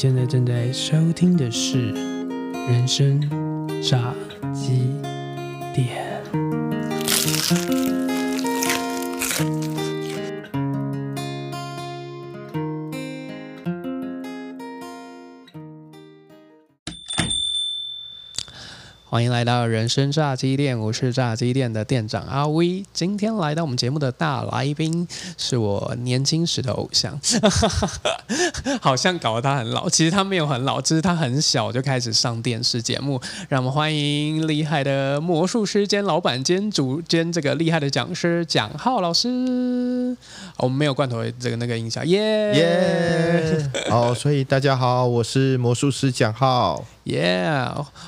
现在正在收听的是《人生炸来到人生炸鸡店，我是炸鸡店的店长阿威。今天来到我们节目的大来宾是我年轻时的偶像，好像搞得他很老，其实他没有很老，只是他很小就开始上电视节目。让我们欢迎厉害的魔术师兼老板兼主兼这个厉害的讲师蒋浩老师。我们没有罐头这个那个音效，耶耶！好，所以大家好，我是魔术师蒋浩。耶！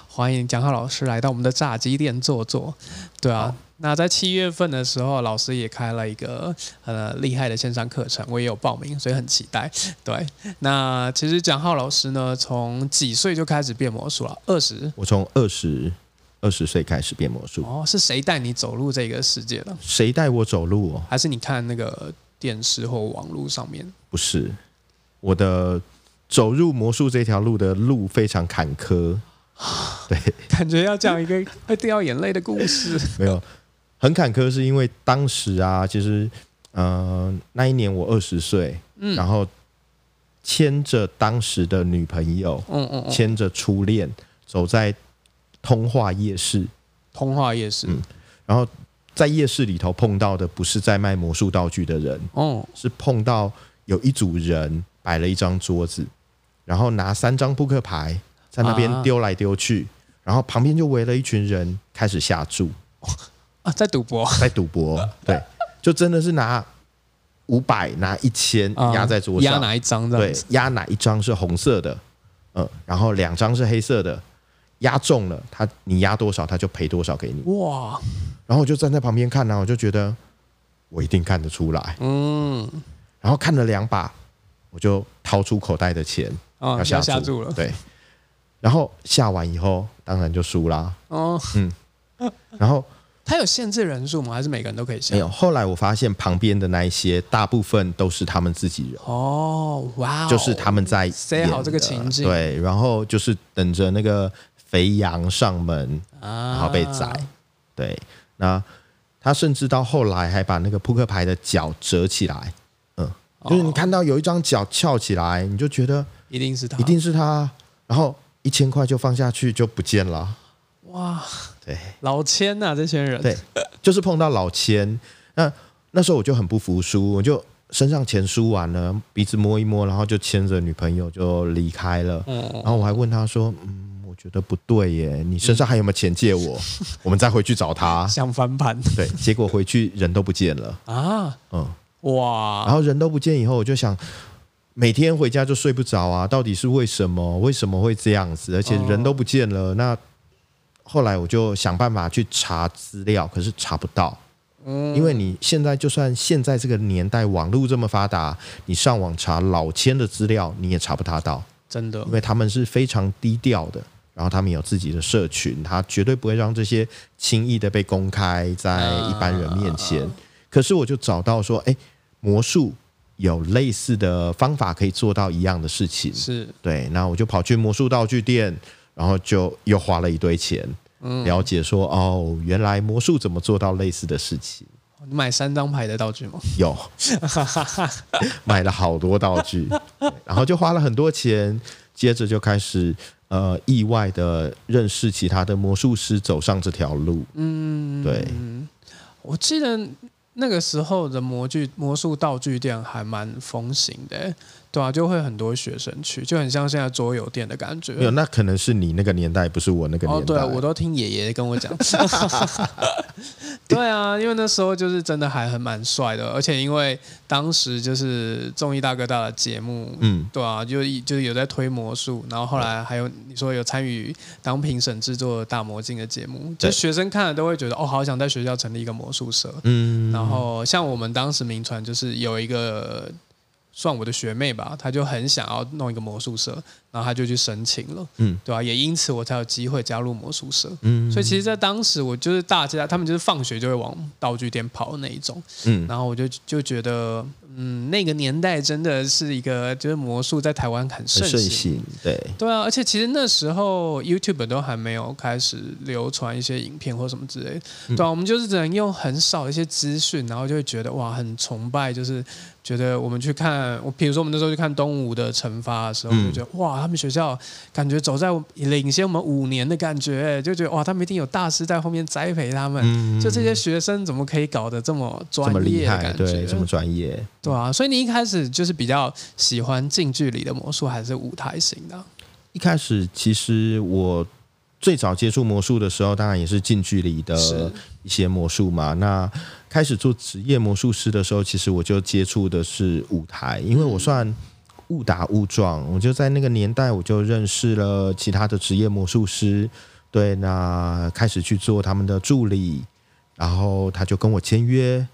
欢迎蒋浩老师来到我们的炸鸡店坐坐。对啊，那在七月份的时候，老师也开了一个呃厉害的线上课程，我也有报名，所以很期待。对，那其实蒋浩老师呢，从几岁就开始变魔术了？二十？我从二十二十岁开始变魔术。哦，是谁带你走入这个世界的？谁带我走路？哦？还是你看那个电视或网络上面？不是，我的。走入魔术这条路的路非常坎坷，对，感觉要讲一个会 掉眼泪的故事。没有，很坎坷，是因为当时啊，其实，呃，那一年我二十岁，嗯，然后牵着当时的女朋友，嗯嗯，牵着初恋，走在通化夜市，通化夜市，嗯，然后在夜市里头碰到的不是在卖魔术道具的人，哦，是碰到有一组人摆了一张桌子。然后拿三张扑克牌在那边丢来丢去，然后旁边就围了一群人开始下注 啊，在赌博，在赌博，对，就真的是拿五百拿一千压在桌上，压哪一张？对，压哪一张是红色的，嗯，然后两张是黑色的，压中了他，你压多少他就赔多少给你。哇！然后我就站在旁边看呢，我就觉得我一定看得出来，嗯，然后看了两把，我就掏出口袋的钱。要下注了，对，然后下完以后，当然就输啦。哦，嗯，然后 他有限制人数吗？还是每个人都可以下？没有。后来我发现旁边的那一些，大部分都是他们自己人。哦，哇，就是他们在塞好这个情境，对，然后就是等着那个肥羊上门，啊然后被宰。对，那他甚至到后来还把那个扑克牌的角折起来，嗯，就是你看到有一张角翘起来，你就觉得。一定是他，一定是他，然后一千块就放下去就不见了。哇，对，老千呐，这些人，对，就是碰到老千。那那时候我就很不服输，我就身上钱输完了，鼻子摸一摸，然后就牵着女朋友就离开了。嗯，然后我还问他说：“嗯，我觉得不对耶，你身上还有没有钱借我？我们再回去找他。”想翻盘，对，结果回去人都不见了啊。嗯，哇，然后人都不见以后，我就想。每天回家就睡不着啊！到底是为什么？为什么会这样子？而且人都不见了。那后来我就想办法去查资料，可是查不到。嗯，因为你现在就算现在这个年代网络这么发达，你上网查老千的资料，你也查不他到。真的，因为他们是非常低调的，然后他们有自己的社群，他绝对不会让这些轻易的被公开在一般人面前。可是我就找到说，哎，魔术。有类似的方法可以做到一样的事情，是对。那我就跑去魔术道具店，然后就又花了一堆钱，了解说哦，原来魔术怎么做到类似的事情。你买三张牌的道具吗？有，买了好多道具，然后就花了很多钱，接着就开始呃意外的认识其他的魔术师，走上这条路。嗯，对。我记得。那个时候的模具魔术道具店还蛮风行的。对啊，就会很多学生去，就很像现在桌游店的感觉。没有，那可能是你那个年代，不是我那个年代。哦，对，我都听爷爷跟我讲。对啊，因为那时候就是真的还很蛮帅的，而且因为当时就是综艺大哥大的节目，嗯，对啊，就就是有在推魔术，然后后来还有你说有参与当评审制作大魔镜的节目，就学生看了都会觉得哦，好想在学校成立一个魔术社。嗯，然后像我们当时名传就是有一个。算我的学妹吧，她就很想要弄一个魔术社，然后她就去申请了，嗯，对吧？也因此我才有机会加入魔术社，嗯。所以其实，在当时我就是大家他们就是放学就会往道具店跑的那一种，嗯。然后我就就觉得嗯，那个年代真的是一个，就是魔术在台湾很盛行，对对啊，而且其实那时候 YouTube 都还没有开始流传一些影片或什么之类，对啊，我们就是只能用很少一些资讯，然后就会觉得哇，很崇拜，就是。觉得我们去看，我比如说我们那时候去看东吴的惩罚的时候，就觉得哇，他们学校感觉走在领先我们五年的感觉，就觉得哇，他们一定有大师在后面栽培他们。就这些学生怎么可以搞得这么专业？感觉对，这么专业。对啊，所以你一开始就是比较喜欢近距离的魔术，还是舞台型的？一开始其实我最早接触魔术的时候，当然也是近距离的一些魔术嘛。那开始做职业魔术师的时候，其实我就接触的是舞台，因为我算误打误撞，我就在那个年代我就认识了其他的职业魔术师，对，那开始去做他们的助理，然后他就跟我签约，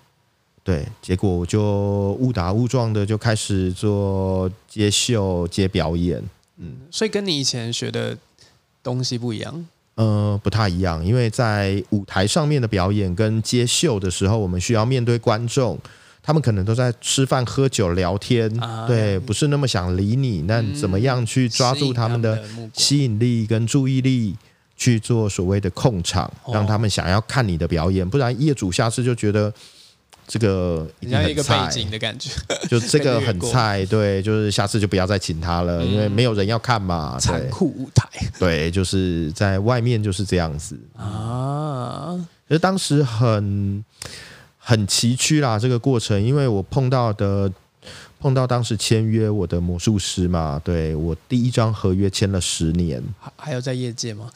对，结果我就误打误撞的就开始做接秀、接表演，嗯，所以跟你以前学的东西不一样。呃，不太一样，因为在舞台上面的表演跟接秀的时候，我们需要面对观众，他们可能都在吃饭、喝酒、聊天，对，不是那么想理你。那怎么样去抓住他们的吸引力跟注意力，去做所谓的控场，让他们想要看你的表演？不然业主下次就觉得。这个像一个背景的感觉，就这个很菜，对，就是下次就不要再请他了，因为没有人要看嘛。残酷舞台，对，就是在外面就是这样子啊。其实当时很很崎岖啦，这个过程，因为我碰到的。碰到当时签约我的魔术师嘛，对我第一张合约签了十年，还还有在业界吗？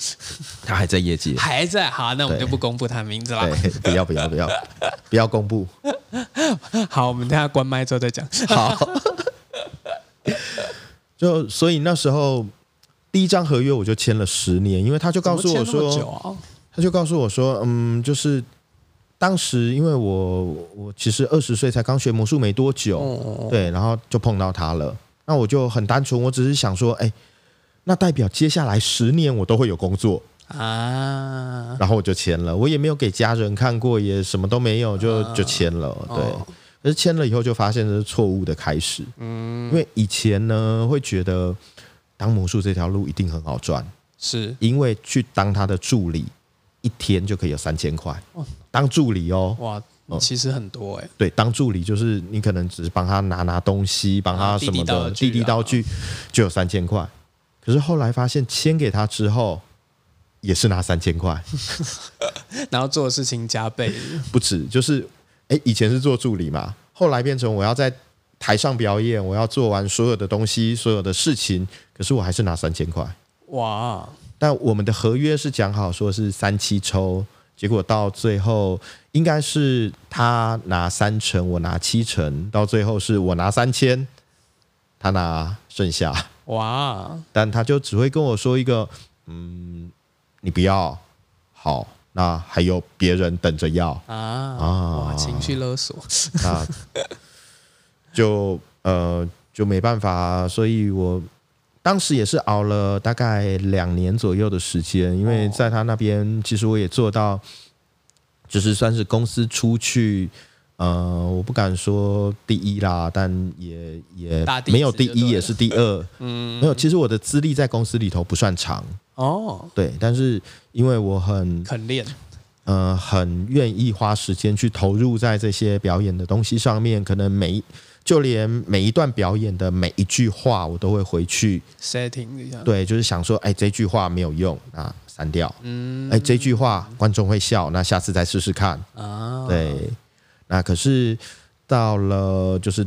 他还在业界，还在。好，那我们就不公布他名字了。对，不要不要不要不要公布。好，我们等下关麦之后再讲。好。就所以那时候第一张合约我就签了十年，因为他就告诉我说，他就告诉我说，嗯，就是。当时因为我我其实二十岁才刚学魔术没多久，对，然后就碰到他了。那我就很单纯，我只是想说，哎，那代表接下来十年我都会有工作啊。然后我就签了，我也没有给家人看过，也什么都没有，就就签了。对，可是签了以后就发现这是错误的开始。嗯，因为以前呢会觉得当魔术这条路一定很好赚，是因为去当他的助理。一天就可以有三千块，当助理哦，哇，其实很多哎。对，当助理就是你可能只是帮他拿拿东西，帮他什么的，递递道具就有三千块。可是后来发现签给他之后，也是拿三千块，然后做的事情加倍，不止。就是哎，以前是做助理嘛，后来变成我要在台上表演，我要做完所有的东西，所有的事情，可是我还是拿三千块，哇。但我们的合约是讲好说是三七抽，结果到最后应该是他拿三成，我拿七成，到最后是我拿三千，他拿剩下。哇！但他就只会跟我说一个，嗯，你不要，好，那还有别人等着要啊啊！情绪勒索，那就呃就没办法，所以我。当时也是熬了大概两年左右的时间，因为在他那边，其实我也做到，就是算是公司出去，呃，我不敢说第一啦，但也也没有第一，也是第二。嗯，没有，其实我的资历在公司里头不算长哦。对，但是因为我很肯练，呃，很愿意花时间去投入在这些表演的东西上面，可能每。就连每一段表演的每一句话，我都会回去 setting 一下。对，就是想说，哎，这句话没有用啊，删掉。嗯，哎，这句话观众会笑，那下次再试试看。啊，对。那可是到了，就是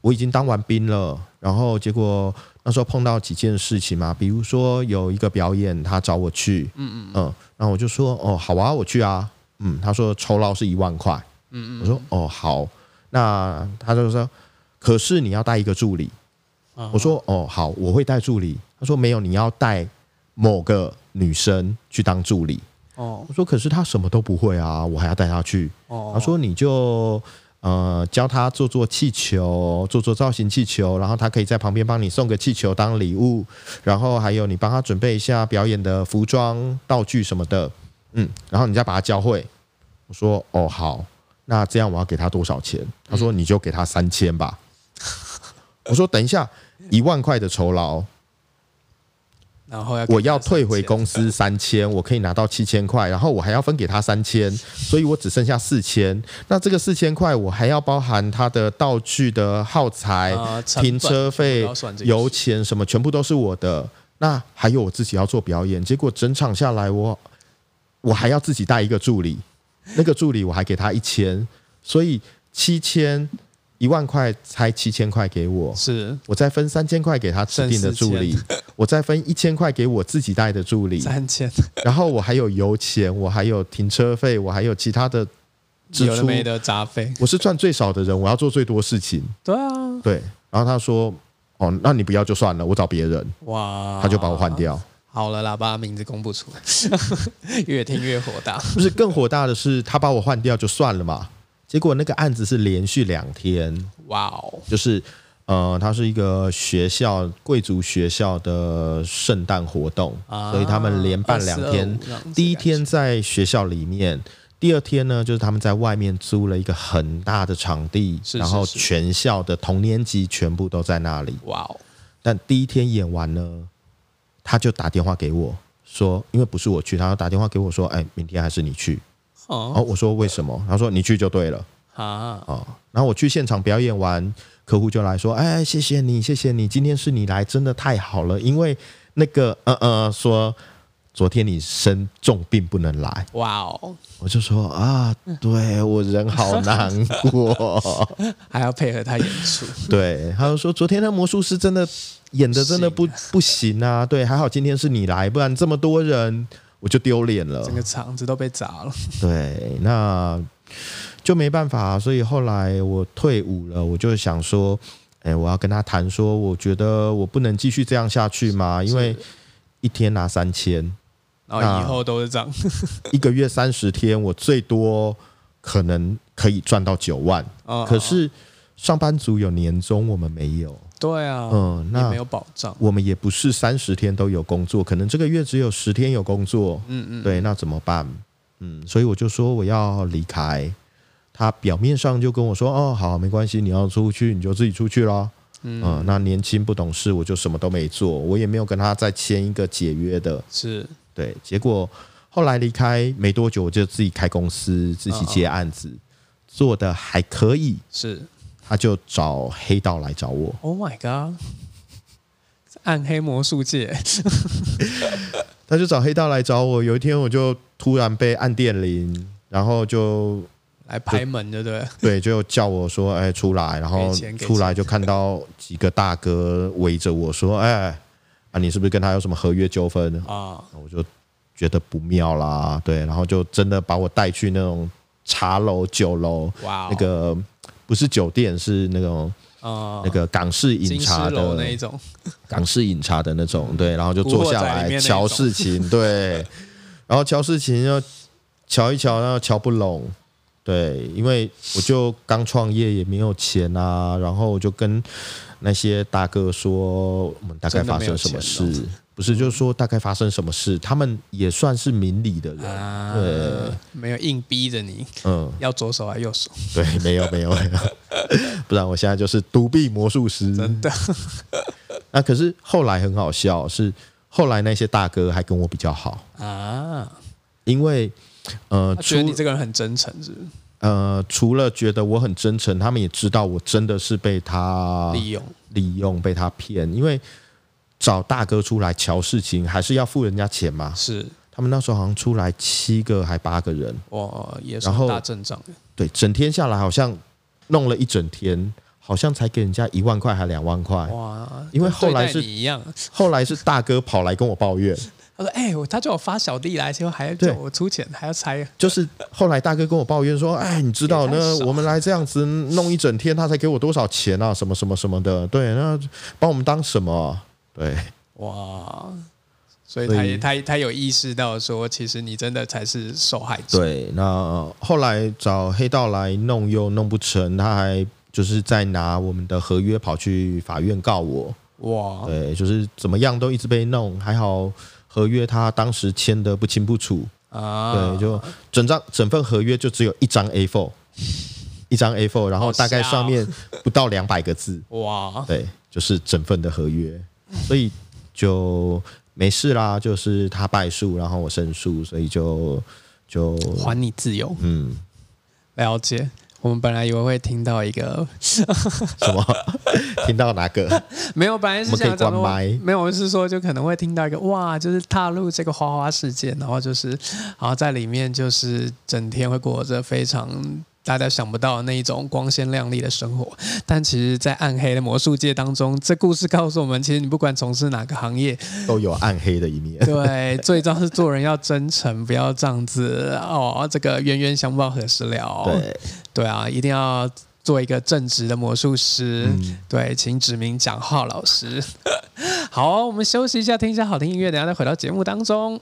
我已经当完兵了，然后结果那时候碰到几件事情嘛，比如说有一个表演，他找我去，嗯嗯嗯，然后我就说，哦，好啊，我去啊。嗯，他说酬劳是一万块。嗯嗯，我说，哦，好。那他就说，可是你要带一个助理。我说哦好，我会带助理。他说没有，你要带某个女生去当助理。哦，我说可是她什么都不会啊，我还要带她去。哦，他说你就呃教她做做气球，做做造型气球，然后他可以在旁边帮你送个气球当礼物，然后还有你帮她准备一下表演的服装道具什么的。嗯，然后你再把他教会。我说哦好。那这样我要给他多少钱？他说你就给他三千吧。我说等一下，一万块的酬劳。然后要我要退回公司三千，我可以拿到七千块，然后我还要分给他三千，所以我只剩下四千。那这个四千块我还要包含他的道具的耗材、停车费、油钱什么，全部都是我的。那还有我自己要做表演，结果整场下来，我我还要自己带一个助理，那个助理我还给他一千，所以七千。一万块拆七千块给我，是我再分三千块给他指定的助理，我再分一千块给我自己带的助理，三千，然后我还有油钱，我还有停车费，我还有其他的支出没的杂费，我是赚最少的人，我要做最多事情。对啊，对。然后他说：“哦，那你不要就算了，我找别人。”哇，他就把我换掉。好了啦，把名字公布出来，越听越火大。不是更火大的是，他把我换掉就算了嘛。结果那个案子是连续两天，哇哦！就是呃，它是一个学校贵族学校的圣诞活动，所以他们连办两天。第一天在学校里面，第二天呢，就是他们在外面租了一个很大的场地，然后全校的同年级全部都在那里。哇哦！但第一天演完呢，他就打电话给我说，因为不是我去，他打电话给我说，哎，明天还是你去。哦，我说为什么？他说你去就对了啊。哦，然后我去现场表演完，客户就来说：“哎，谢谢你，谢谢你，今天是你来，真的太好了。因为那个，呃呃，说昨天你生重病不能来。哇哦，我就说啊，对我人好难过，还要配合他演出。对，他就说昨天那魔术师真的演的真的不不行啊。对，还好今天是你来，不然这么多人。”我就丢脸了，整个场子都被砸了。对，那就没办法，所以后来我退伍了，我就想说，哎，我要跟他谈说，我觉得我不能继续这样下去嘛，因为一天拿三千，然后以后都是这样，一个月三十天，我最多可能可以赚到九万，可是上班族有年终，我们没有。对啊，嗯，那没有保障，我们也不是三十天都有工作，可能这个月只有十天有工作，嗯嗯，对，那怎么办？嗯，所以我就说我要离开。他表面上就跟我说，哦，好，没关系，你要出去你就自己出去咯。嗯，那年轻不懂事，我就什么都没做，我也没有跟他再签一个解约的，是对。结果后来离开没多久，我就自己开公司，自己接案子，做的还可以，是。他就找黑道来找我。Oh my god！暗黑魔术界，他就找黑道来找我。有一天，我就突然被按电铃，然后就来拍门，对不对？对，就叫我说：“哎，出来！”然后出来就看到几个大哥围着我说：“哎，啊，你是不是跟他有什么合约纠纷啊？”我就觉得不妙啦，对，然后就真的把我带去那种茶楼、酒楼，哇，那个。不是酒店，是那种呃那个港式饮茶的那一种，港式饮茶的那种，对，然后就坐下来瞧事情，对，然后瞧事情要瞧一瞧，然后瞧不拢，对，因为我就刚创业，也没有钱啊，然后我就跟那些大哥说，我们大概发生什么事。不是，就是说大概发生什么事，他们也算是明理的人，对，没有硬逼着你，嗯，要左手还是右手？对，没有，没有，没有，不然我现在就是独臂魔术师，真的。那可是后来很好笑，是后来那些大哥还跟我比较好。啊，因为呃，觉得你这个人很真诚，是呃，除了觉得我很真诚，他们也知道我真的是被他利用，利用被他骗，因为。找大哥出来瞧事情，还是要付人家钱嘛？是，他们那时候好像出来七个还八个人，哇，也是大阵仗。对，整天下来好像弄了一整天，好像才给人家一万块还两万块。哇，因为后来是一样，后来是大哥跑来跟我抱怨，他说：“哎，他叫我发小弟来，结果还要叫我出钱，还要拆。”就是后来大哥跟我抱怨说：“哎，你知道那我们来这样子弄一整天，他才给我多少钱啊？什么什么什么的？对，那把我们当什么？”对，哇，所以他也他他有意识到说，其实你真的才是受害者。对，那后来找黑道来弄又弄不成，他还就是在拿我们的合约跑去法院告我。哇，对，就是怎么样都一直被弄，还好合约他当时签的不清不楚啊。对，就整张整份合约就只有一张 A4，一张 A4，然后大概上面不到两百个字。哇，对，就是整份的合约，所以就没事啦。就是他败诉，然后我胜诉，所以就就还你自由。嗯，了解。我们本来以为会听到一个 什么？听到哪个？没有，本来是想讲没有，我是说就可能会听到一个哇，就是踏入这个花花世界，然后就是，然后在里面就是整天会过着非常。大家想不到那一种光鲜亮丽的生活，但其实，在暗黑的魔术界当中，这故事告诉我们，其实你不管从事哪个行业，都有暗黑的一面。对，最重要是做人要真诚，不要这样子哦。这个冤冤相报何时了？对，对啊，一定要做一个正直的魔术师。对，请指名蒋浩老师。好，我们休息一下，听一下好听音乐，等下再回到节目当中。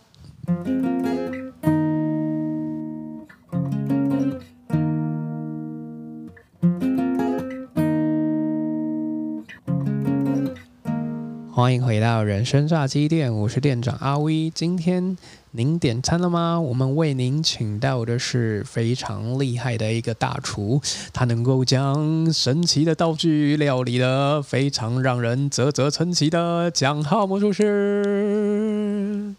欢迎回到人生炸鸡店，我是店长阿威。今天您点餐了吗？我们为您请到的是非常厉害的一个大厨，他能够将神奇的道具料理的非常让人啧啧称奇的蒋浩魔术师。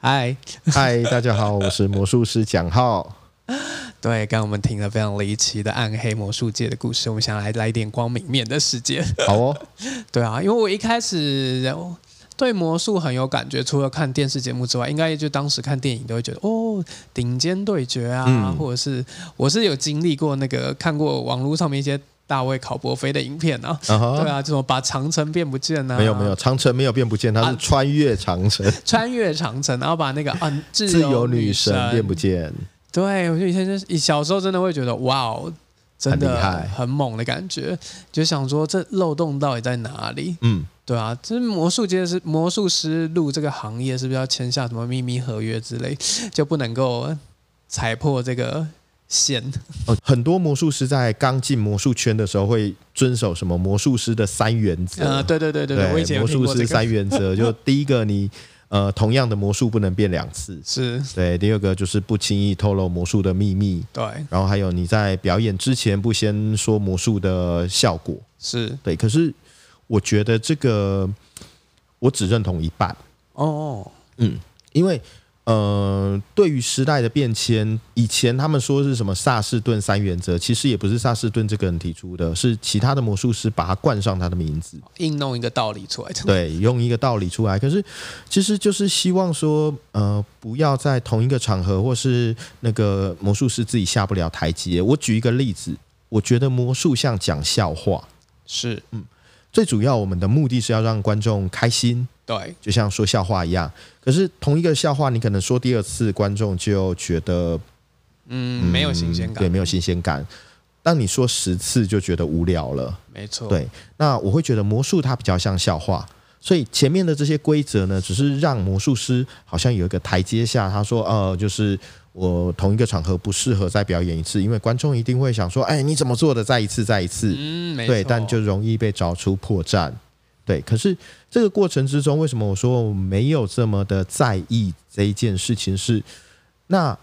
嗨嗨，大家好，我是魔术师蒋浩。对，刚刚我们听了非常离奇的暗黑魔术界的故事，我们想来来一点光明面的世界。好哦，对啊，因为我一开始对魔术很有感觉，除了看电视节目之外，应该就当时看电影都会觉得哦，顶尖对决啊，或者是我是有经历过那个看过网络上面一些大卫考伯菲的影片啊，对啊，这种把长城变不见啊，没有没有，长城没有变不见，它是穿越长城，穿越长城，然后把那个嗯自由 女神。变不见。对，我就以前就是小时候真的会觉得哇哦，真的很猛的感觉，就想说这漏洞到底在哪里？嗯，对啊，这魔术界是魔术师入这个行业是不是要签下什么秘密合约之类，就不能够踩破这个线？哦，很多魔术师在刚进魔术圈的时候会遵守什么魔术师的三原则？啊，对对对对对，魔术师三原则，就第一个你。呃，同样的魔术不能变两次，是对。第二个就是不轻易透露魔术的秘密，对。然后还有你在表演之前不先说魔术的效果，是对。可是我觉得这个我只认同一半哦，嗯，因为。呃，对于时代的变迁，以前他们说是什么萨士顿三原则，其实也不是萨士顿这个人提出的，是其他的魔术师把它冠上他的名字，硬弄一个道理出来。对，用一个道理出来。可是其实就是希望说，呃，不要在同一个场合，或是那个魔术师自己下不了台阶。我举一个例子，我觉得魔术像讲笑话，是，嗯，最主要我们的目的是要让观众开心。对，就像说笑话一样。可是同一个笑话，你可能说第二次，观众就觉得，嗯，没有新鲜感，对，没有新鲜感。当你说十次，就觉得无聊了。没错，对。那我会觉得魔术它比较像笑话，所以前面的这些规则呢，只是让魔术师好像有一个台阶下。他说，呃，就是我同一个场合不适合再表演一次，因为观众一定会想说，哎，你怎么做的？再一次，再一次。嗯，没错。对，但就容易被找出破绽。对，可是这个过程之中，为什么我说我没有这么的在意这一件事情？是那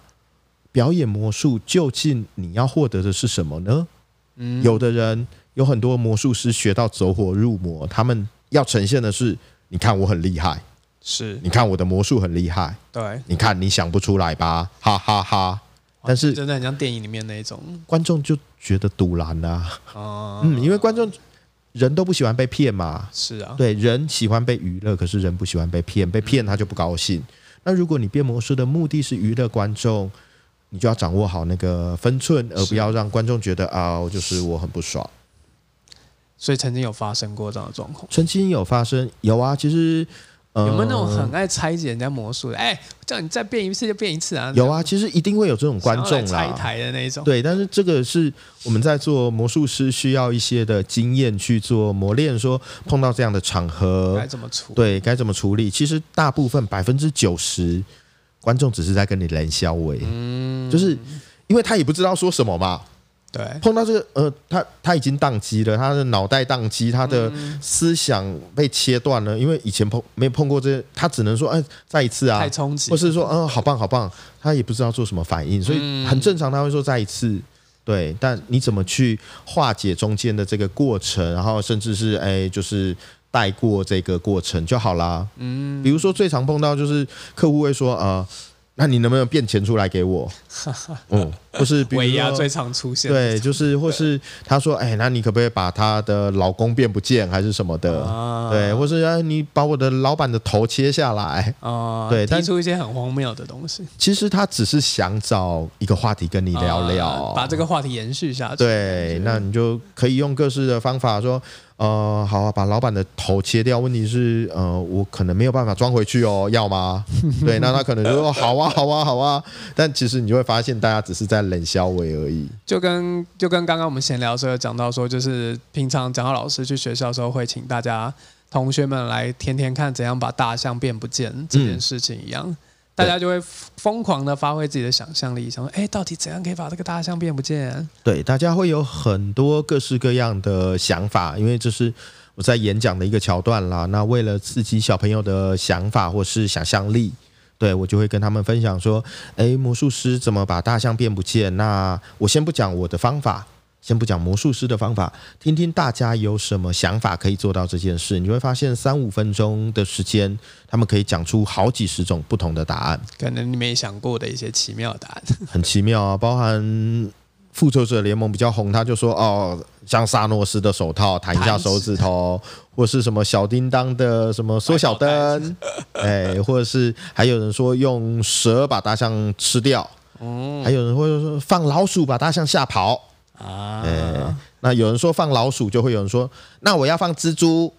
表演魔术究竟你要获得的是什么呢？嗯，有的人有很多魔术师学到走火入魔，他们要呈现的是，你看我很厉害，是你看我的魔术很厉害，对，你看你想不出来吧，哈哈哈。但是真的很像电影里面那一种，观众就觉得堵然啊，嗯，因为观众。人都不喜欢被骗嘛？是啊，对，人喜欢被娱乐，可是人不喜欢被骗，被骗他就不高兴。那如果你变魔术的目的是娱乐观众，你就要掌握好那个分寸，而不要让观众觉得啊，就是我很不爽。所以曾经有发生过这样的状况？曾经有发生，有啊，其实。有没有那种很爱拆解人家魔术的？哎，叫你再变一次就变一次啊！有啊，其实一定会有这种观众啦，拆台的那种。对，但是这个是我们在做魔术师需要一些的经验去做磨练，说碰到这样的场合该怎么处？对，该怎么处理？其实大部分百分之九十观众只是在跟你冷笑为，嗯，就是因为他也不知道说什么嘛。对，碰到这个呃，他他已经宕机了，他的脑袋宕机，他的思想被切断了，因为以前碰没碰过这，他只能说哎，再一次啊，太冲击，或是说嗯，好棒好棒，他也不知道做什么反应，所以很正常，他会说再一次。对，但你怎么去化解中间的这个过程，然后甚至是哎，就是带过这个过程就好啦。嗯，比如说最常碰到就是客户会说呃。那你能不能变钱出来给我？嗯，或是尾牙最常出现，对，就是或是他说，哎，那你可不可以把他的老公变不见，还是什么的？对，或是哎，你把我的老板的头切下来啊？对，提出一些很荒谬的东西。其实他只是想找一个话题跟你聊聊，把这个话题延续下去。对，那你就可以用各式的方法说。呃，好啊，把老板的头切掉。问题是，呃，我可能没有办法装回去哦，要吗？对，那他可能就说好啊，好啊，好啊。但其实你就会发现，大家只是在冷消尾而已。就跟就跟刚刚我们闲聊时候讲到说，就是平常讲到老师去学校的时候，会请大家同学们来天天看怎样把大象变不见这件事情一样。大家就会疯狂的发挥自己的想象力，想说：“哎，到底怎样可以把这个大象变不见？”对，大家会有很多各式各样的想法，因为这是我在演讲的一个桥段啦。那为了刺激小朋友的想法或是想象力，对我就会跟他们分享说：“哎，魔术师怎么把大象变不见？”那我先不讲我的方法。先不讲魔术师的方法，听听大家有什么想法可以做到这件事。你会发现，三五分钟的时间，他们可以讲出好几十种不同的答案，可能你没想过的一些奇妙答案。很奇妙啊，包含复仇者联盟比较红，他就说哦，像萨诺斯的手套弹一下手指头，或是什么小叮当的什么缩小灯，哎，或者是还有人说用蛇把大象吃掉，哦，还有人会说放老鼠把大象吓跑。啊，那有人说放老鼠，就会有人说，那我要放蜘蛛。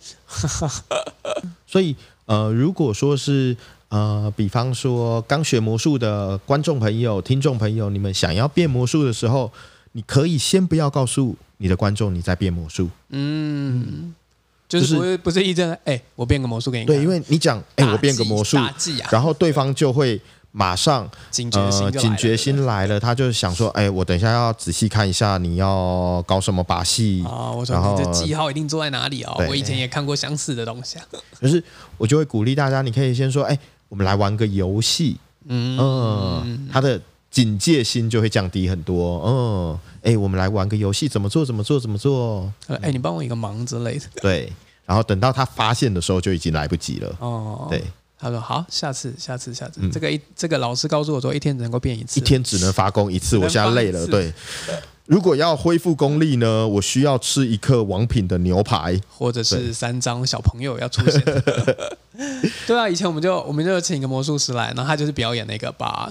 所以，呃，如果说是呃，比方说刚学魔术的观众朋友、听众朋友，你们想要变魔术的时候，你可以先不要告诉你的观众你在变魔术。嗯，就是不是不是一阵，哎，我变个魔术给你。对，因为你讲，哎，我变个魔术，然后对方就会。马上警觉心警觉心来了，他就想说：“哎，我等一下要仔细看一下你要搞什么把戏啊！我说你的记号一定坐在哪里哦？我以前也看过相似的东西。可是我就会鼓励大家，你可以先说：哎，我们来玩个游戏。嗯，他的警戒心就会降低很多。嗯，哎，我们来玩个游戏，怎么做？怎么做？怎么做？哎，你帮我一个忙之类的。对，然后等到他发现的时候，就已经来不及了。哦，对。他说：“好，下次，下次，下次，这个一这个老师告诉我说，一天只能够变一次，一天只能发功一次。我现在累了，对。如果要恢复功力呢，我需要吃一克王品的牛排，或者是三张小朋友要出现。对啊，以前我们就我们就请一个魔术师来，然后他就是表演那个把。”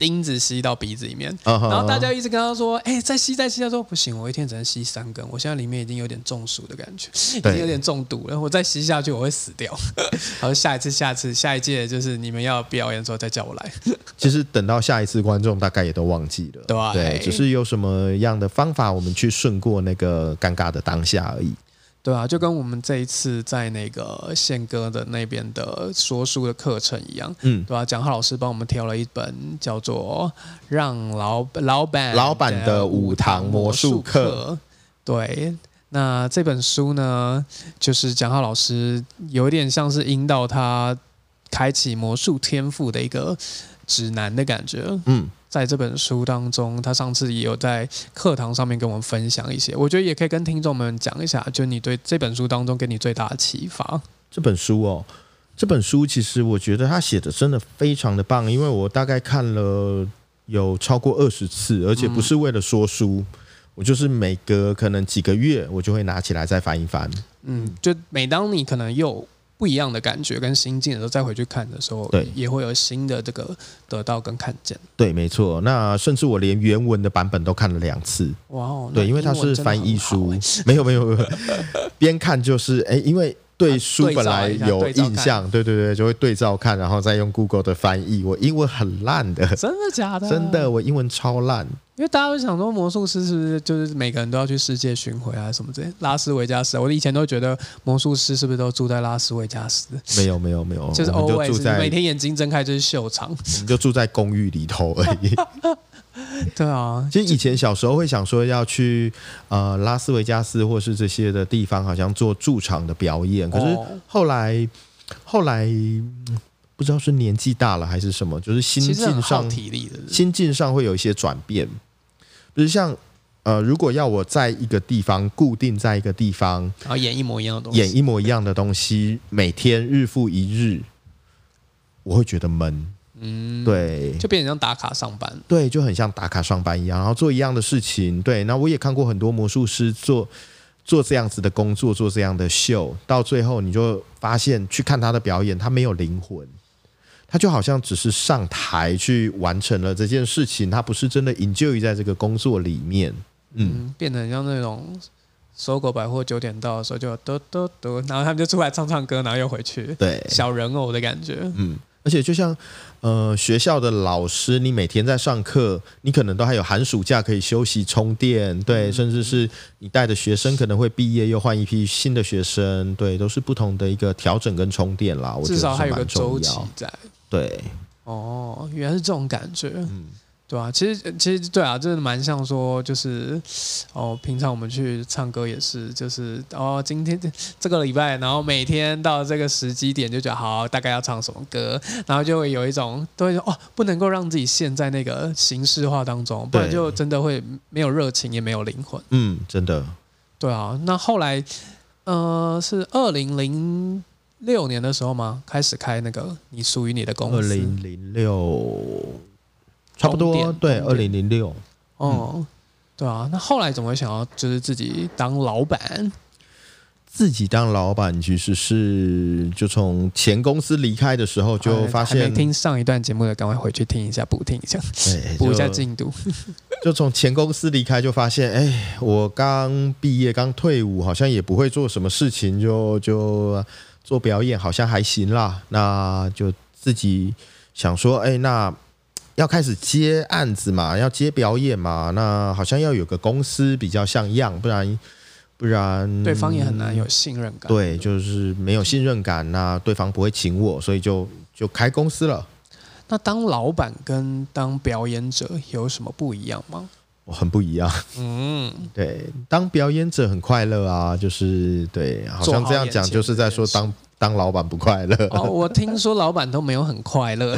钉子吸到鼻子里面，然后大家一直跟他说：“哎，再吸再吸。”他说：“不行，我一天只能吸三根，我现在里面已经有点中暑的感觉，已经有点中毒了。我再吸下去，我会死掉。”然后下一次、下次、下一届，就是你们要表演的时候再叫我来。其实等到下一次，观众大概也都忘记了，对，只是有什么样的方法，我们去顺过那个尴尬的当下而已。对啊，就跟我们这一次在那个宪哥的那边的说书的课程一样，嗯，对吧？蒋浩老师帮我们挑了一本叫做《让老老板老板的五堂魔术课》。对，那这本书呢，就是蒋浩老师有点像是引导他开启魔术天赋的一个指南的感觉，嗯。在这本书当中，他上次也有在课堂上面跟我们分享一些，我觉得也可以跟听众们讲一下，就你对这本书当中给你最大的启发。这本书哦，这本书其实我觉得他写的真的非常的棒，因为我大概看了有超过二十次，而且不是为了说书，我就是每隔可能几个月，我就会拿起来再翻一翻。嗯，就每当你可能又。不一样的感觉跟心境的时候，再回去看的时候，对，也会有新的这个得到跟看见。对，没错。那甚至我连原文的版本都看了两次。哇哦，对，因为它是翻译书，没有没有没有，边看就是哎，因为。对书本来有印象，对对对，就会对照看，然后再用 Google 的翻译。我英文很烂的，真的假的？真的，我英文超烂。因为大家会想说，魔术师是不是就是每个人都要去世界巡回啊什么之类？拉斯维加斯，我以前都觉得魔术师是不是都住在拉斯维加斯？没有没有没有，就是 always 每天眼睛睁开就是秀场，我们就住在公寓里头而已。对啊，其实以前小时候会想说要去呃拉斯维加斯或是这些的地方，好像做驻场的表演。可是后来后来不知道是年纪大了还是什么，就是心境上体力的心境上会有一些转变。比如像呃，如果要我在一个地方固定在一个地方，然后演一模一样的东西，演一模一样的东西，每天日复一日，我会觉得闷。嗯，对，就变成像打卡上班，对，就很像打卡上班一样，然后做一样的事情。对，那我也看过很多魔术师做做这样子的工作，做这样的秀，到最后你就发现去看他的表演，他没有灵魂。他就好像只是上台去完成了这件事情，他不是真的 enjoy 在这个工作里面。嗯，变成像那种搜狗百货九点到的时候就嘟嘟嘟，然后他们就出来唱唱歌，然后又回去。对，小人偶的感觉。嗯，而且就像呃学校的老师，你每天在上课，你可能都还有寒暑假可以休息充电。对，甚至是你带的学生可能会毕业，又换一批新的学生。对，都是不同的一个调整跟充电啦。至少还有个周期在。对，哦，原来是这种感觉，嗯，对啊，其实其实对啊，真的蛮像说，就是哦，平常我们去唱歌也是，就是哦，今天 这个礼拜，然后每天到这个时机点就觉得好，大概要唱什么歌，然后就会有一种都会说哦，不能够让自己陷在那个形式化当中，不然就真的会没有热情，也没有灵魂。嗯，真的。对啊，那后来呃，是二零零。六年的时候吗？开始开那个你属于你的公司。二零零六，差不多对，二零零六。哦，对啊，那后来怎么会想要就是自己当老板？自己当老板其实是就从前公司离开的时候就发现。没听上一段节目的，赶快回去听一下，补听一下，补一下进度。就从前公司离开就发现，哎，我刚毕业刚退伍，好像也不会做什么事情，就就。做表演好像还行啦，那就自己想说，哎，那要开始接案子嘛，要接表演嘛，那好像要有个公司比较像样，不然不然对方也很难有信任感。对，就是没有信任感，那对方不会请我，所以就就开公司了。那当老板跟当表演者有什么不一样吗？我很不一样，嗯，对，当表演者很快乐啊，就是对，好像这样讲就是在说当当老板不快乐。哦，我听说老板都没有很快乐，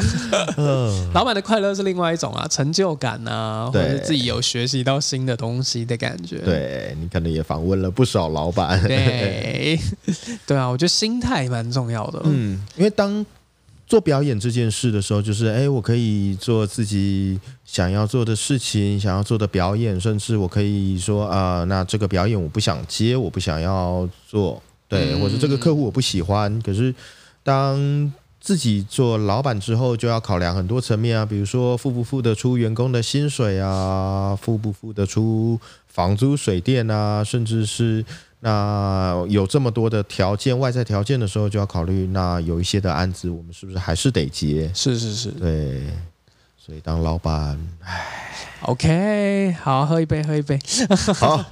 老板的快乐是另外一种啊，成就感啊，或者自己有学习到新的东西的感觉。对你可能也访问了不少老板，对，对啊，我觉得心态蛮重要的，嗯，因为当。做表演这件事的时候，就是哎，我可以做自己想要做的事情，想要做的表演，甚至我可以说啊，那这个表演我不想接，我不想要做，对，或者这个客户我不喜欢。可是当自己做老板之后，就要考量很多层面啊，比如说付不付得出员工的薪水啊，付不付得出房租、水电啊，甚至是。那有这么多的条件，外在条件的时候，就要考虑。那有一些的案子，我们是不是还是得接？是是是，对。所以当老板，唉，OK，好，喝一杯，喝一杯。好。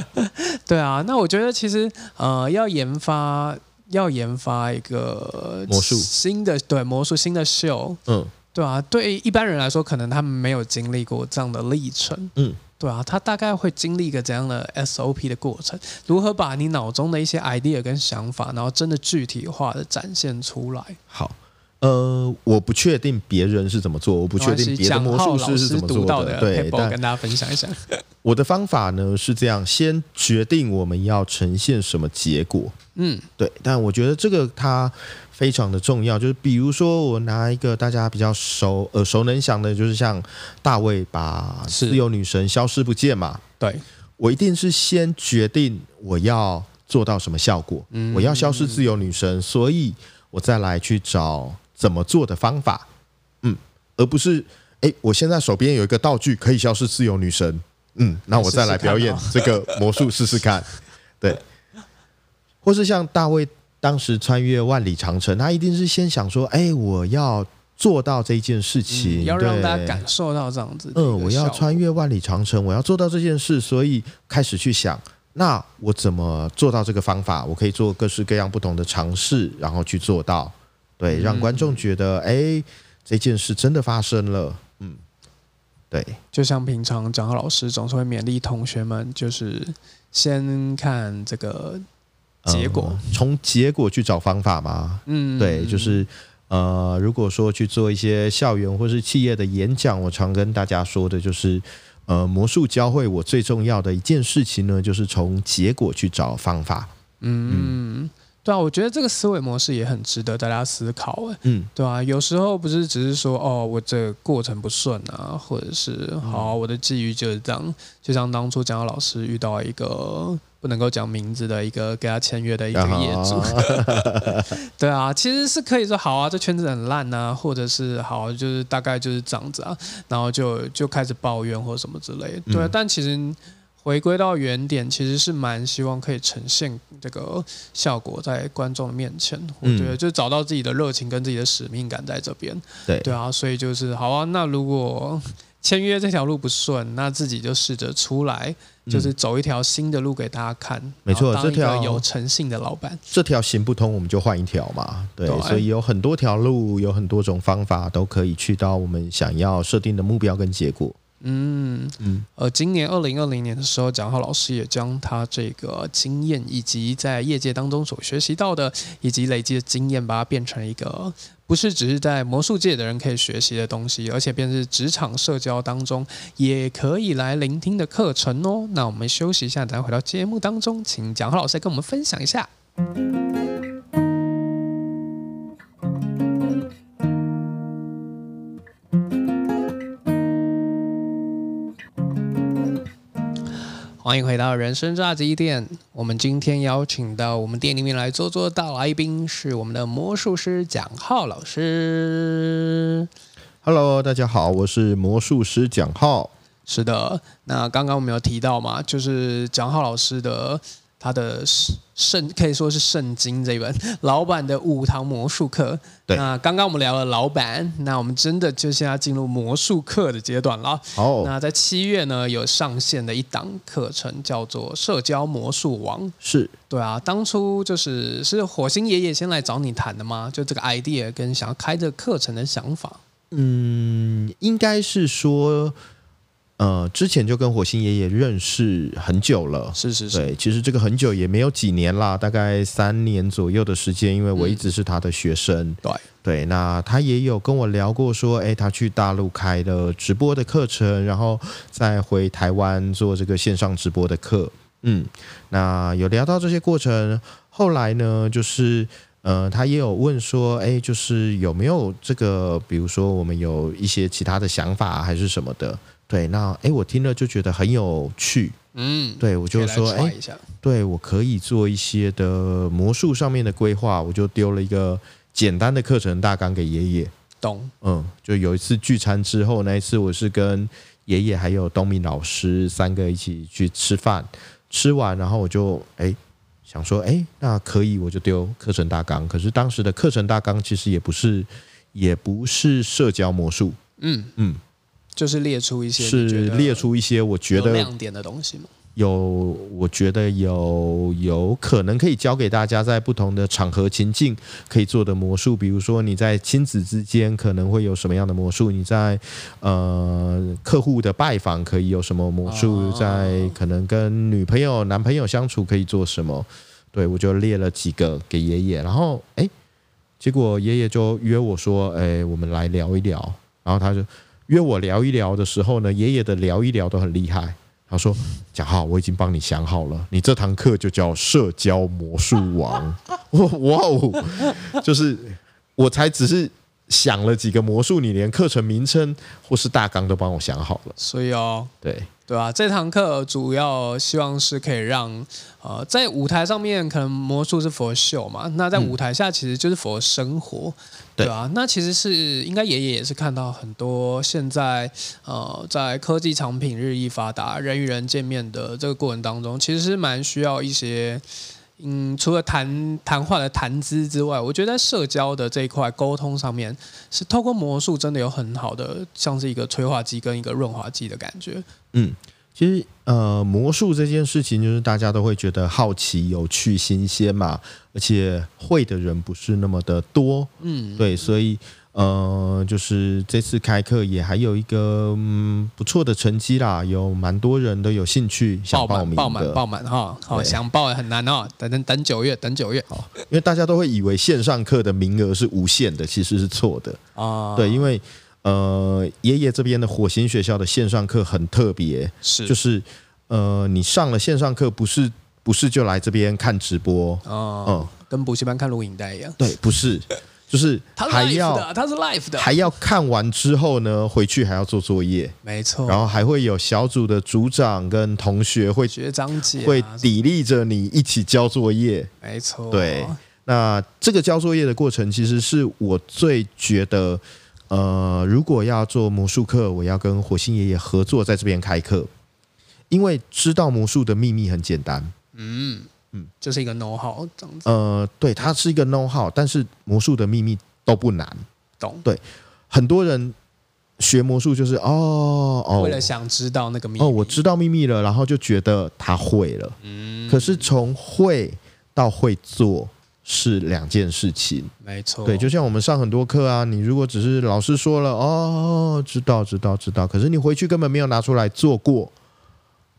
对啊，那我觉得其实呃，要研发，要研发一个魔术新的，对魔术新的秀，嗯，对啊，对一般人来说，可能他们没有经历过这样的历程，嗯。对啊，他大概会经历一个怎样的 SOP 的过程？如何把你脑中的一些 idea 跟想法，然后真的具体化的展现出来？好，呃，我不确定别人是怎么做，我不确定别的魔术师是怎么做的。对，我跟大家分享一下。我的方法呢是这样：先决定我们要呈现什么结果。嗯，对。但我觉得这个它。非常的重要，就是比如说，我拿一个大家比较熟、耳熟能详的，就是像大卫把自由女神消失不见嘛。对，我一定是先决定我要做到什么效果，嗯我要消失自由女神，所以我再来去找怎么做的方法。嗯，而不是哎，我现在手边有一个道具可以消失自由女神，嗯，那我再来表演这个魔术试试看。对，或是像大卫。当时穿越万里长城，他一定是先想说：“哎，我要做到这件事情，要让大家感受到这样子。嗯，我要穿越万里长城，我要做到这件事，所以开始去想，那我怎么做到这个方法？我可以做各式各样不同的尝试，然后去做到，对，让观众觉得，哎，这件事真的发生了。嗯，对，就像平常讲老师总是会勉励同学们，就是先看这个。”结果从结果去找方法嘛，嗯，对，就是呃，如果说去做一些校园或是企业的演讲，我常跟大家说的就是，呃，魔术教会我最重要的一件事情呢，就是从结果去找方法。嗯。对啊，我觉得这个思维模式也很值得大家思考哎，嗯，对啊，有时候不是只是说哦，我这过程不顺啊，或者是好，我的际遇就是这样，就像当初蒋老师遇到一个不能够讲名字的一个给他签约的一个业主，对啊，其实是可以说好啊，这圈子很烂啊，或者是好，就是大概就是这样子啊，然后就就开始抱怨或什么之类，对，但其实。回归到原点，其实是蛮希望可以呈现这个效果在观众的面前。我觉得就找到自己的热情跟自己的使命感在这边。对对啊，所以就是好啊。那如果签约这条路不顺，那自己就试着出来，就是走一条新的路给大家看。没错，这条有诚信的老板，这条行不通，我们就换一条嘛。对，所以有很多条路，有很多种方法，都可以去到我们想要设定的目标跟结果。嗯嗯，呃，今年二零二零年的时候，蒋浩老师也将他这个经验以及在业界当中所学习到的以及累积的经验，把它变成一个不是只是在魔术界的人可以学习的东西，而且便是职场社交当中也可以来聆听的课程哦。那我们休息一下，等下回到节目当中，请蒋浩老师跟我们分享一下。欢迎回到人生炸鸡店。我们今天邀请到我们店里面来坐坐大来宾是我们的魔术师蒋浩老师。Hello，大家好，我是魔术师蒋浩。是的，那刚刚我们有提到嘛，就是蒋浩老师的。他的圣可以说是圣经这一本老板的五堂魔术课。那刚刚我们聊了老板，那我们真的就现在进入魔术课的阶段了。哦，那在七月呢有上线的一档课程叫做社交魔术王。是对啊，当初就是是火星爷爷先来找你谈的吗？就这个 idea 跟想要开这个课程的想法。嗯，应该是说。呃，之前就跟火星爷爷认识很久了，是是是，对，其实这个很久也没有几年啦，大概三年左右的时间，因为我一直是他的学生，对。对，那他也有跟我聊过说，哎，他去大陆开的直播的课程，然后再回台湾做这个线上直播的课，嗯，那有聊到这些过程，后来呢，就是呃，他也有问说，哎，就是有没有这个，比如说我们有一些其他的想法还是什么的。对，那哎，我听了就觉得很有趣，嗯，对我就说，哎，对我可以做一些的魔术上面的规划，我就丢了一个简单的课程大纲给爷爷。懂，嗯，就有一次聚餐之后，那一次我是跟爷爷还有东明老师三个一起去吃饭，吃完然后我就哎想说，哎，那可以我就丢课程大纲。可是当时的课程大纲其实也不是也不是社交魔术，嗯嗯。就是列出一些是列出一些我觉得亮点的东西吗？有，我觉得有有可能可以教给大家在不同的场合情境可以做的魔术，比如说你在亲子之间可能会有什么样的魔术？你在呃客户的拜访可以有什么魔术？在可能跟女朋友男朋友相处可以做什么？对我就列了几个给爷爷，然后哎，结果爷爷就约我说，哎，我们来聊一聊，然后他就。约我聊一聊的时候呢，爷爷的聊一聊都很厉害。他说：“蒋浩，我已经帮你想好了，你这堂课就叫社交魔术王。”哇哦，就是我才只是想了几个魔术，你连课程名称或是大纲都帮我想好了。所以哦，对。对啊，这堂课主要希望是可以让呃，在舞台上面可能魔术是佛秀嘛，那在舞台下其实就是佛生活，对啊，那其实是应该爷爷也是看到很多现在呃，在科技产品日益发达，人与人见面的这个过程当中，其实是蛮需要一些。嗯，除了谈谈话的谈资之外，我觉得在社交的这一块沟通上面，是透过魔术真的有很好的，像是一个催化剂跟一个润滑剂的感觉。嗯，其实呃，魔术这件事情就是大家都会觉得好奇、有趣、新鲜嘛，而且会的人不是那么的多。嗯，对，所以。呃，就是这次开课也还有一个嗯不错的成绩啦，有蛮多人都有兴趣想报名的，爆满报满哈，好想报很难哦，等等等九月，等九月，好，因为大家都会以为线上课的名额是无限的，其实是错的啊，对，因为呃，爷爷这边的火星学校的线上课很特别，是就是呃，你上了线上课，不是不是就来这边看直播哦，嗯，跟补习班看录影带一样。对，不是，就是还要他是 live 的，还要看完之后呢，回去还要做作业，没错。然后还会有小组的组长跟同学会学长姐会砥砺着你一起交作业，没错。对，那这个交作业的过程，其实是我最觉得。呃，如果要做魔术课，我要跟火星爷爷合作，在这边开课，因为知道魔术的秘密很简单，嗯嗯，就是一个 know how 这样子。呃，对，它是一个 know how，但是魔术的秘密都不难，懂？对，很多人学魔术就是哦哦，为了想知道那个秘密，哦，我知道秘密了，然后就觉得他会了，嗯，可是从会到会做。是两件事情，没错。对，就像我们上很多课啊，你如果只是老师说了哦，知道知道知道，可是你回去根本没有拿出来做过，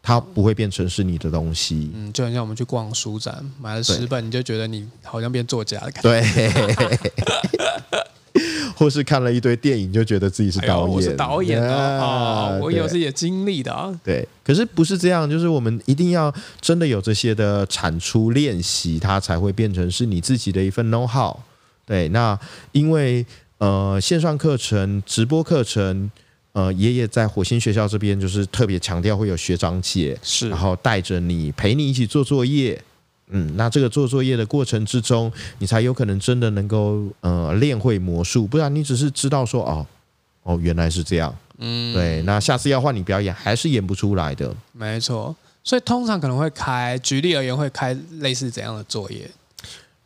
它不会变成是你的东西。嗯，就很像我们去逛书展，买了十本，你就觉得你好像变作家的感觉。对。或是看了一堆电影，就觉得自己是导演，是导演啊！我有自己的经历的啊。对，可是不是这样，就是我们一定要真的有这些的产出练习，它才会变成是你自己的一份 know how。对，那因为呃线上课程、直播课程，呃爷爷在火星学校这边就是特别强调会有学长姐，是，然后带着你陪你一起做作业。嗯，那这个做作业的过程之中，你才有可能真的能够呃练会魔术，不然你只是知道说哦哦原来是这样，嗯，对，那下次要换你表演还是演不出来的。没错，所以通常可能会开，举例而言会开类似怎样的作业？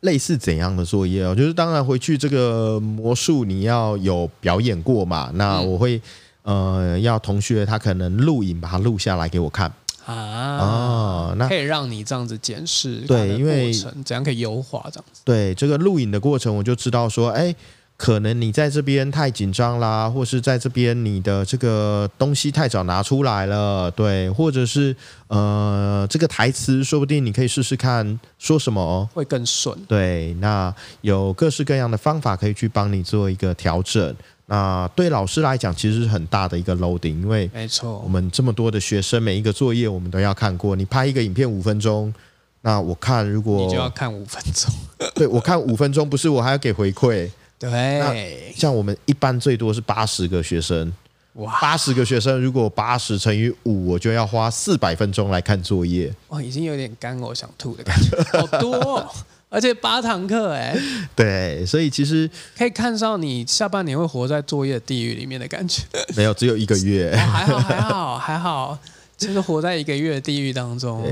类似怎样的作业哦？就是当然回去这个魔术你要有表演过嘛，那我会呃要同学他可能录影把它录下来给我看。啊那可以让你这样子检视对，因为怎样可以优化这样子。对这个录影的过程，我就知道说，哎，可能你在这边太紧张啦，或是在这边你的这个东西太早拿出来了，对，或者是呃，这个台词说不定你可以试试看说什么会更顺。对，那有各式各样的方法可以去帮你做一个调整。那对老师来讲，其实是很大的一个 loading，因为没错，我们这么多的学生，每一个作业我们都要看过。你拍一个影片五分钟，那我看如果你就要看五分钟，对我看五分钟，不是我还要给回馈。对，像我们一般最多是八十个学生，哇，八十个学生，如果八十乘以五，我就要花四百分钟来看作业。哇，已经有点干呕想吐的感觉，好多。而且八堂课哎，对，所以其实可以看到你下半年会活在作业地狱里面的感觉。没有，只有一个月，还好还好还好，就是活在一个月的地狱当中。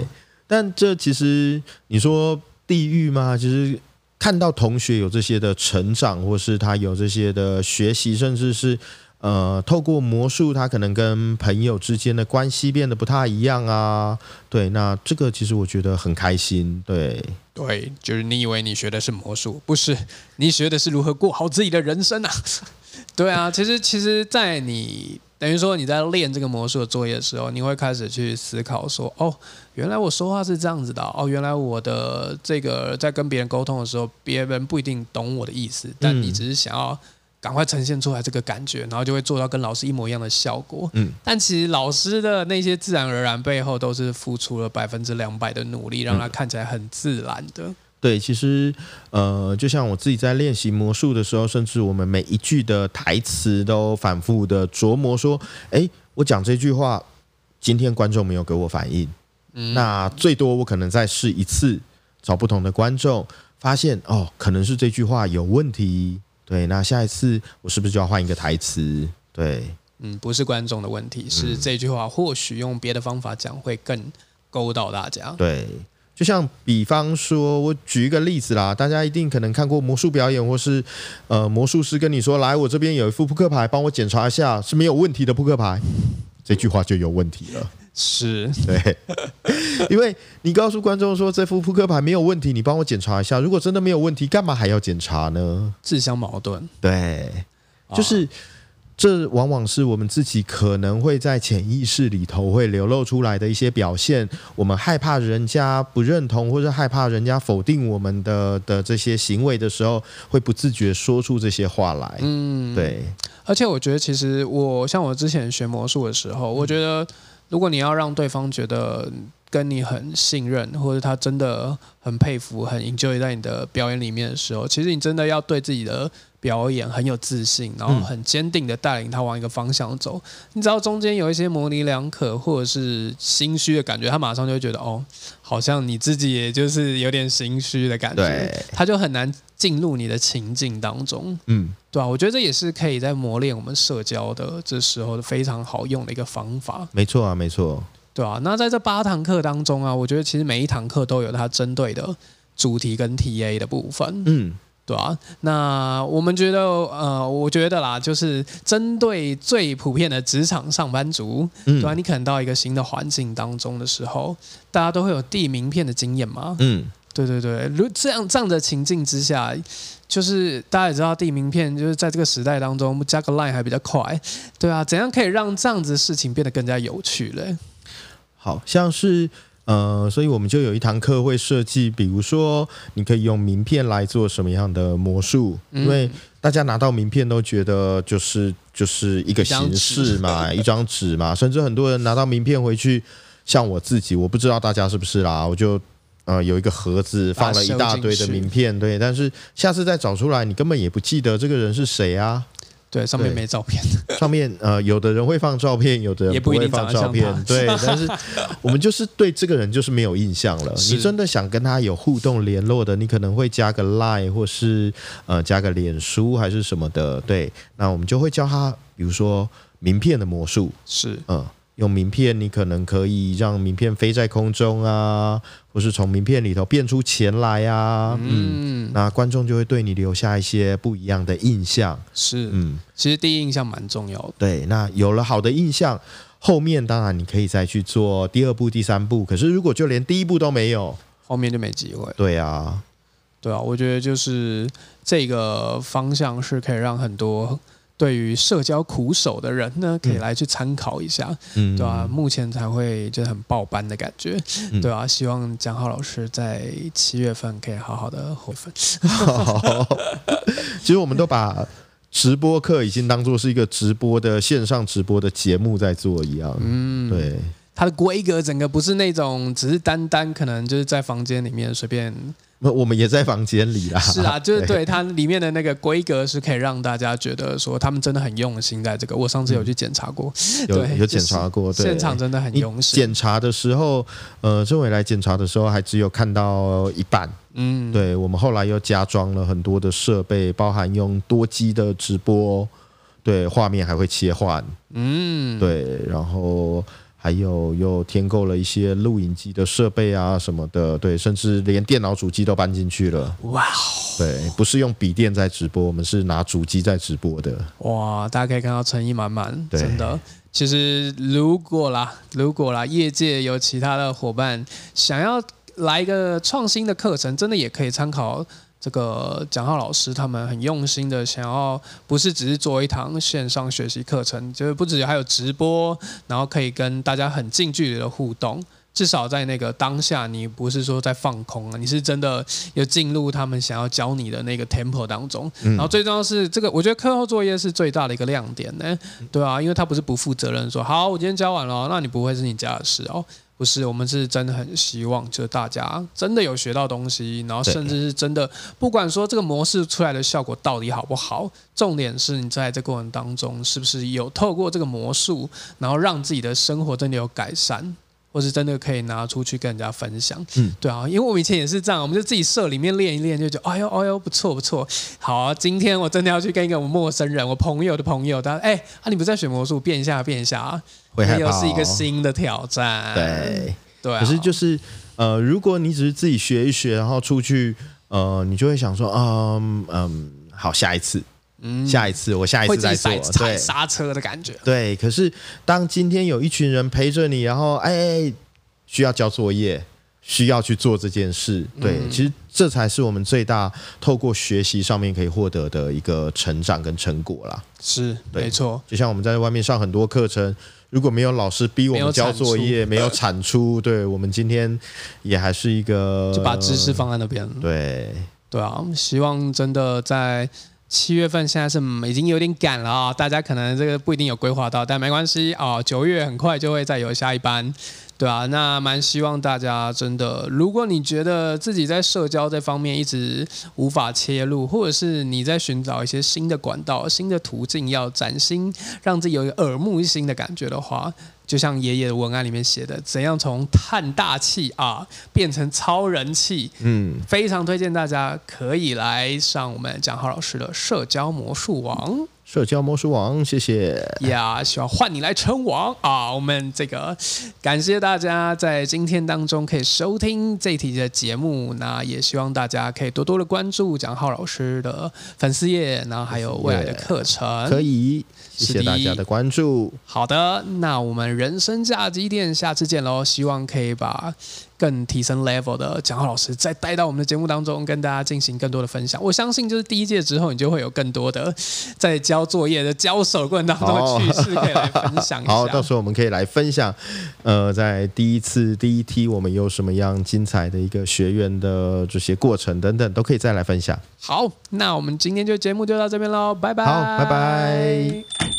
但这其实你说地狱吗？其实看到同学有这些的成长，或是他有这些的学习，甚至是。呃，透过魔术，他可能跟朋友之间的关系变得不太一样啊。对，那这个其实我觉得很开心。对，对，就是你以为你学的是魔术，不是，你学的是如何过好自己的人生啊。对啊，其实，其实，在你等于说你在练这个魔术的作业的时候，你会开始去思考说，哦，原来我说话是这样子的，哦，原来我的这个在跟别人沟通的时候，别人不一定懂我的意思，但你只是想要。赶快呈现出来这个感觉，然后就会做到跟老师一模一样的效果。嗯，但其实老师的那些自然而然背后，都是付出了百分之两百的努力，让他看起来很自然的。对，其实呃，就像我自己在练习魔术的时候，甚至我们每一句的台词都反复的琢磨，说：哎，我讲这句话，今天观众没有给我反应，那最多我可能再试一次，找不同的观众，发现哦，可能是这句话有问题。对，那下一次我是不是就要换一个台词？对，嗯，不是观众的问题，是这句话或许用别的方法讲会更勾到大家。对，就像比方说，我举一个例子啦，大家一定可能看过魔术表演，或是呃，魔术师跟你说：“来，我这边有一副扑克牌，帮我检查一下是没有问题的扑克牌。”这句话就有问题了。是对，因为你告诉观众说这副扑克牌没有问题，你帮我检查一下。如果真的没有问题，干嘛还要检查呢？自相矛盾。对，就是这往往是我们自己可能会在潜意识里头会流露出来的一些表现。我们害怕人家不认同，或者害怕人家否定我们的的这些行为的时候，会不自觉说出这些话来。嗯，对。而且我觉得，其实我像我之前学魔术的时候，我觉得如果你要让对方觉得。跟你很信任，或者他真的很佩服、很 enjoy 在你的表演里面的时候，其实你真的要对自己的表演很有自信，然后很坚定的带领他往一个方向走。你只要中间有一些模棱两可或者是心虚的感觉，他马上就会觉得哦，好像你自己也就是有点心虚的感觉，他就很难进入你的情境当中。嗯，对啊，我觉得这也是可以在磨练我们社交的这时候非常好用的一个方法。没错啊，没错。对啊，那在这八堂课当中啊，我觉得其实每一堂课都有它针对的主题跟 TA 的部分。嗯，对啊。那我们觉得，呃，我觉得啦，就是针对最普遍的职场上班族，对吧？你可能到一个新的环境当中的时候，大家都会有递名片的经验嘛。嗯，对对对。如这样这样的情境之下，就是大家也知道递名片，就是在这个时代当中加个 line 还比较快。对啊，怎样可以让这样子的事情变得更加有趣嘞？好像是呃，所以我们就有一堂课会设计，比如说你可以用名片来做什么样的魔术，因为大家拿到名片都觉得就是就是一个形式嘛，一张纸嘛，甚至很多人拿到名片回去，像我自己，我不知道大家是不是啦，我就呃有一个盒子放了一大堆的名片，对，但是下次再找出来，你根本也不记得这个人是谁啊。对，上面没照片。上面呃，有的人会放照片，有的人不会放照片。对，但是我们就是对这个人就是没有印象了。你真的想跟他有互动联络的，你可能会加个 Line 或是呃加个脸书还是什么的。对，那我们就会教他，比如说名片的魔术。是，嗯。用名片，你可能可以让名片飞在空中啊，或是从名片里头变出钱来啊。嗯，那观众就会对你留下一些不一样的印象。是，嗯，其实第一印象蛮重要的。对，那有了好的印象，后面当然你可以再去做第二步、第三步。可是如果就连第一步都没有，后面就没机会。对啊，对啊，我觉得就是这个方向是可以让很多。对于社交苦手的人呢，可以来去参考一下，对吧？目前才会就是很爆班的感觉，对吧？希望蒋浩老师在七月份可以好好的回粉。其实我们都把直播课已经当做是一个直播的线上直播的节目在做一样，嗯，对。它的规格整个不是那种只是单单可能就是在房间里面随便。那我们也在房间里啦。是啊，就是对它里面的那个规格是可以让大家觉得说他们真的很用心在这个。我上次有去检查过，有有检查过，对现场真的很用心。检查的时候，呃，政委来检查的时候还只有看到一半。嗯，对我们后来又加装了很多的设备，包含用多机的直播，对，画面还会切换。嗯，对，然后。还有又添购了一些录影机的设备啊什么的，对，甚至连电脑主机都搬进去了。哇，对，不是用笔电在直播，我们是拿主机在直播的。哇，大家可以看到诚意满满，真的。其实如果啦，如果啦，业界有其他的伙伴想要来一个创新的课程，真的也可以参考。这个蒋浩老师他们很用心的想要，不是只是做一堂线上学习课程，就是不止还有直播，然后可以跟大家很近距离的互动。至少在那个当下，你不是说在放空啊，你是真的有进入他们想要教你的那个 temple 当中。然后最重要是这个，我觉得课后作业是最大的一个亮点呢，对啊，因为他不是不负责任说好，我今天教完了，那你不会是你家的事哦。不是，我们是真的很希望，就是大家真的有学到东西，然后甚至是真的，不管说这个模式出来的效果到底好不好，重点是你在这过程当中是不是有透过这个魔术，然后让自己的生活真的有改善，或是真的可以拿出去跟人家分享。嗯，对啊，因为我们以前也是这样，我们就自己社里面练一练，就觉得哎呦哎呦不错不错。好啊，今天我真的要去跟一个我陌生人，我朋友的朋友，他哎啊，你不在学魔术，变一下变一下啊。会害怕，又是一个新的挑战。对对，可是就是呃，如果你只是自己学一学，然后出去，呃，你就会想说，嗯嗯，好，下一次，嗯，下一次，我下一次再做，踩刹车的感觉。对，可是当今天有一群人陪着你，然后哎，需要交作业，需要去做这件事。对，其实这才是我们最大透过学习上面可以获得的一个成长跟成果啦。是，没错。就像我们在外面上很多课程，如果没有老师逼我们交作业，没有产出，对我们今天也还是一个就把知识放在那边。对，对啊，希望真的在。七月份现在是已经有点赶了啊，大家可能这个不一定有规划到，但没关系啊，九月很快就会再有下一班，对啊，那蛮希望大家真的，如果你觉得自己在社交这方面一直无法切入，或者是你在寻找一些新的管道、新的途径，要崭新，让自己有一个耳目一新的感觉的话。就像爷爷的文案里面写的，怎样从叹大气啊变成超人气？嗯，非常推荐大家可以来上我们蒋浩老师的社交魔术王。社交魔术王，谢谢呀！希望换你来称王啊！我们这个感谢大家在今天当中可以收听这一题的节目，那也希望大家可以多多的关注蒋浩老师的粉丝页，然后还有未来的课程，可以。谢谢大家的关注。好的，那我们人生价值店下次见喽！希望可以把更提升 level 的蒋浩老师再带到我们的节目当中，跟大家进行更多的分享。我相信，就是第一届之后，你就会有更多的在交作业的交手过程当中的趣事可以来分享。好，到时候我们可以来分享，呃，在第一次第一梯我们有什么样精彩的一个学员的这些过程等等，都可以再来分享。好，那我们今天就节目就到这边喽，拜拜。好，拜拜。